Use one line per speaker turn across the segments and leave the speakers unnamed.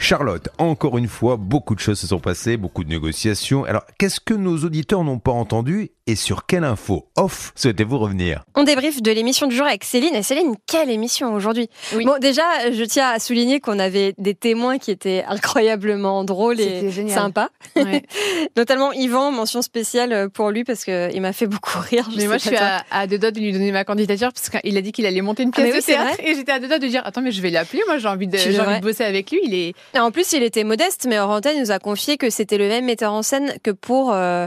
Charlotte, encore une fois, beaucoup de choses se sont passées, beaucoup de négociations. Alors, qu'est-ce que nos auditeurs n'ont pas entendu et sur quelle info off souhaitez-vous revenir?
On débriefe de l'émission du jour avec Céline. Et Céline, quelle émission aujourd'hui?
Oui.
Bon, déjà, je tiens à souligner qu'on avait des témoins qui étaient incroyablement drôles et
génial.
sympas.
Ouais.
Notamment Yvan, mention spéciale pour lui parce qu'il m'a fait beaucoup rire.
Mais moi, je suis à, à deux doigts de lui donner ma candidature parce qu'il a dit qu'il allait monter une pièce
mais
de
oui,
théâtre et j'étais à deux doigts de dire attends mais je vais l'appeler. Moi, j'ai envie de, envie de bosser avec lui. Il est
En plus, il était modeste, mais Orantène nous a confié que c'était le même metteur en scène que pour euh,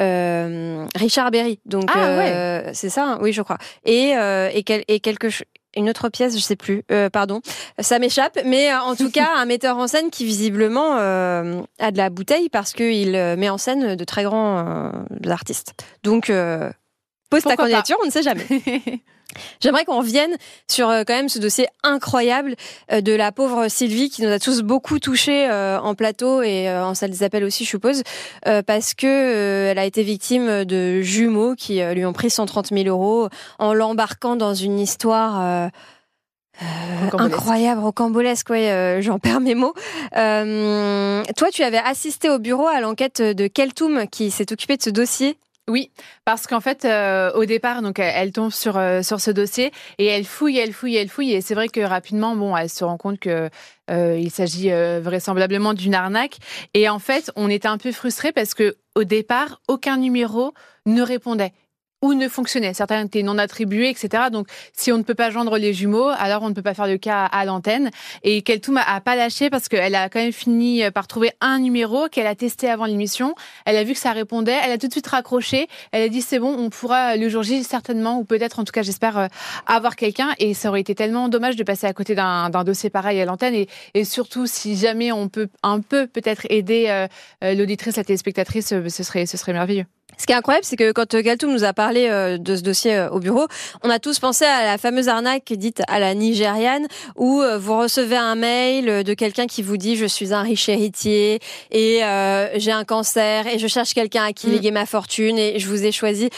euh, Richard Berry. Donc,
Ah,
euh, c'est ça, hein oui, je crois. Et, et, quel- et quelque ch- Une autre pièce, je sais plus, euh, pardon, ça m'échappe, mais en tout cas, un metteur en scène qui visiblement euh, a de la bouteille parce qu'il met en scène de très grands euh, artistes. Donc, pose ta
Pourquoi
candidature, on ne sait jamais. J'aimerais qu'on revienne sur euh, quand même ce dossier incroyable euh, de la pauvre Sylvie qui nous a tous beaucoup touchés euh, en plateau et en salle des appels aussi, je suppose, parce que elle a été victime de jumeaux qui lui ont pris 130 000 euros en l'embarquant dans une histoire.
Rocambolesque.
incroyable, rocambolesque, ouais, j'en perds mes mots. Toi, tu avais assisté au bureau à l'enquête de Keltoum qui s'est occupé de ce dossier.
Oui, parce qu'en fait, euh, au départ, donc elle, tombe sur euh, sur ce dossier et elle fouille, elle fouille, elle fouille, et c'est vrai que rapidement, bon, elle se rend compte que euh, il s'agit euh, vraisemblablement d'une arnaque. Et en fait, on était un peu frustrés parce que au départ, aucun numéro ne répondait ou ne fonctionnait. Certains étaient non attribués, etc. Donc, si on ne peut pas joindre les jumeaux, alors on ne peut pas faire le cas à l'antenne. Et Keltoum a, pas lâché parce qu'elle a quand même fini par trouver un numéro qu'elle a testé avant l'émission. Elle a vu que ça répondait, elle a tout de suite raccroché. Elle a dit c'est bon, on pourra le jour J certainement, ou peut-être en tout cas j'espère euh, avoir quelqu'un. Et ça aurait été tellement dommage de passer à côté d'un dossier pareil à l'antenne. Et, surtout si jamais on peut un peu peut-être aider euh, euh, l'auditrice, la téléspectatrice, ce serait ce serait merveilleux.
Ce qui est incroyable, c'est que quand Galtoum nous a parlé euh, de ce dossier euh, au bureau, on a tous pensé à la fameuse arnaque dite à la nigériane, où euh, vous recevez un mail de quelqu'un qui vous dit je suis un riche héritier et euh, j'ai un cancer et je cherche quelqu'un à qui
Mm.
léguer ma fortune et je vous ai choisi.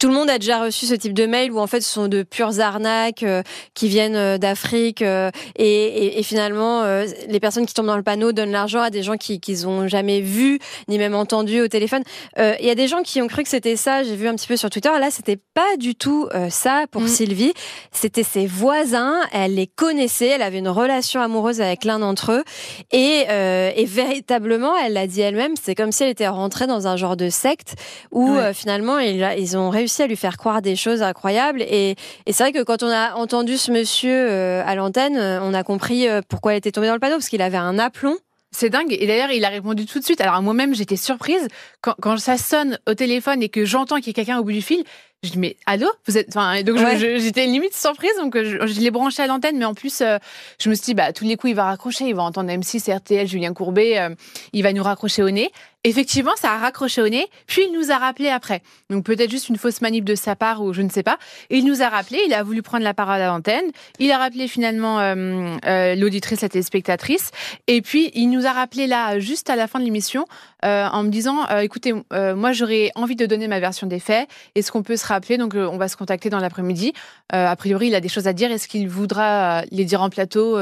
Tout le monde a déjà reçu ce type de mail où en fait ce sont de pures arnaques euh, qui viennent euh, d'Afrique euh, et, et- et finalement euh, les personnes qui tombent dans le panneau donnent l'argent à des gens qui qu'ils ont jamais vu ni même entendu au téléphone. Il y a des gens qui ont cru que c'était ça. J'ai vu un petit peu sur Twitter. Là, c'était pas du tout ça pour
Mm.
Sylvie. C'était ses voisins. Elle les connaissait. Elle avait une relation amoureuse avec l'un d'entre eux. Et, euh, et véritablement, elle l'a dit elle-même, c'est comme si elle était rentrée dans un genre de secte où
Ouais.
finalement, ils, ils ont réussi à lui faire croire des choses incroyables. Et, et c'est vrai que quand on a entendu ce monsieur euh, à l'antenne, euh, on a compris euh, pourquoi elle était tombée dans le panneau parce qu'il avait un aplomb.
C'est dingue. Et d'ailleurs, il a répondu tout de suite. Alors moi-même, j'étais surprise quand, quand ça sonne au téléphone et que j'entends qu'il y a quelqu'un au bout du fil. Je dis mais allô? Vous êtes enfin donc
Ouais.
j'étais limite surprise donc je, je l'ai branché à l'antenne mais en plus euh, je me suis dit bah tous les coups il va raccrocher il va entendre M6 RTL Julien Courbet euh, il va nous raccrocher au nez. Effectivement ça a raccroché au nez puis il nous a rappelé après. Donc peut-être juste une fausse manip de sa part ou je ne sais pas. Il nous a rappelé il a voulu prendre la parole à l'antenne. Il a rappelé finalement euh, euh, l'auditrice la téléspectatrice. Et puis il nous a rappelé là juste à la fin de l'émission euh, en me disant euh, écoutez euh, moi j'aurais envie de donner ma version des faits est-ce qu'on peut se rappeler? Donc, on va se contacter dans l'après-midi. A priori, il a des choses à dire. Est-ce qu'il voudra les dire en plateau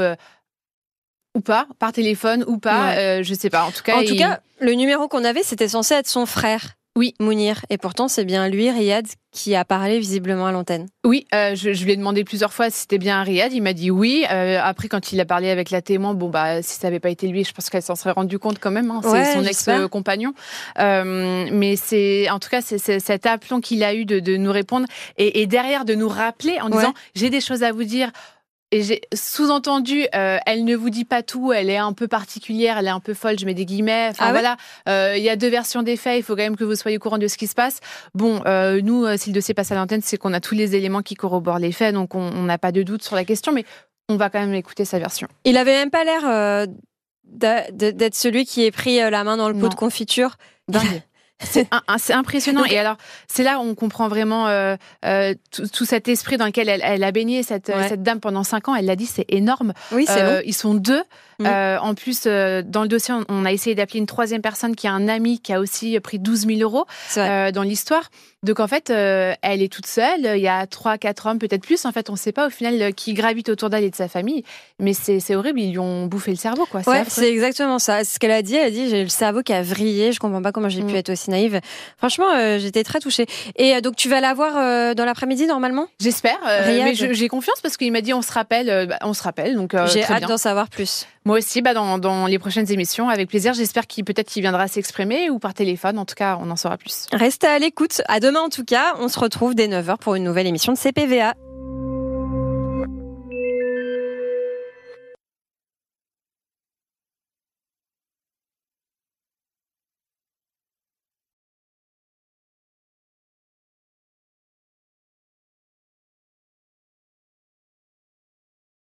ou pas, par téléphone ou pas?
Ouais.
Je sais pas. En tout cas,
En tout
il-
cas, le numéro qu'on avait, c'était censé être son frère.
Oui.
Mounir. Et pourtant, c'est bien lui, Riyad, qui a parlé visiblement à l'antenne.
oui, euh, je, je lui ai demandé plusieurs fois si c'était bien Riyad. Il m'a dit oui. Euh, après, quand il a parlé avec la témoin, bon bah si ça n'avait pas été lui, je pense qu'elle s'en serait rendue compte quand même. hein. C'est
Ouais,
son ex-compagnon. Euh, mais c'est, en tout cas, c'est c'est cet aplomb qu'il a eu de, de nous répondre et, et derrière de nous rappeler en
Ouais.
disant j'ai des choses à vous dire. Et j'ai sous-entendu, euh, elle ne vous dit pas tout, elle est un peu particulière, elle est un peu folle, je mets des guillemets. Enfin
Ah ouais
voilà, Euh, il y a deux versions des faits, il faut quand même que vous soyez au courant de ce qui se passe. Bon, euh, nous, si le dossier passe à l'antenne, c'est qu'on a tous les éléments qui corroborent les faits, donc on n'a pas de doute sur la question, mais on va quand même écouter sa version.
Il avait même pas l'air d'être celui qui est pris la main dans le pot
Non.
de confiture.
Dingue. C'est impressionnant. Et alors, c'est là où on comprend vraiment euh, euh, tout, cet esprit dans lequel elle, a baigné, cette, cette, dame, pendant cinq ans. Elle l'a dit, c'est énorme.
Oui, c'est euh,
Ils sont deux. Mm. en plus, dans le dossier, on, a essayé d'appeler une troisième personne qui a un ami qui a aussi pris 12 000 euros dans l'histoire. Donc en fait, elle est toute seule. Il y a trois, quatre hommes, peut-être plus. En fait, on ne sait pas au final qui gravite autour d'elle et de sa famille. Mais c'est horrible. Ils lui ont bouffé le cerveau, quoi.
C'est exactement ça. Ce qu'elle a dit, elle a dit j'ai le cerveau qui a vrillé. Je comprends pas comment j'ai pu mm. être aussi naïve. Franchement, euh, j'étais très touchée. Et euh, donc, tu vas la voir euh, dans l'après-midi normalement?
J'espère. mais j'ai confiance parce qu'il m'a dit on se rappelle. Bah, on se rappelle. Donc,
j'ai hâte d'en savoir plus.
Moi aussi, bah, dans, dans les prochaines émissions, avec plaisir. J'espère qu'il peut-être qu'il viendra s'exprimer ou par téléphone. En tout cas, on en saura plus.
Restez à l'écoute. À demain en tout cas. On se retrouve dès 9h pour une nouvelle émission de CPVA.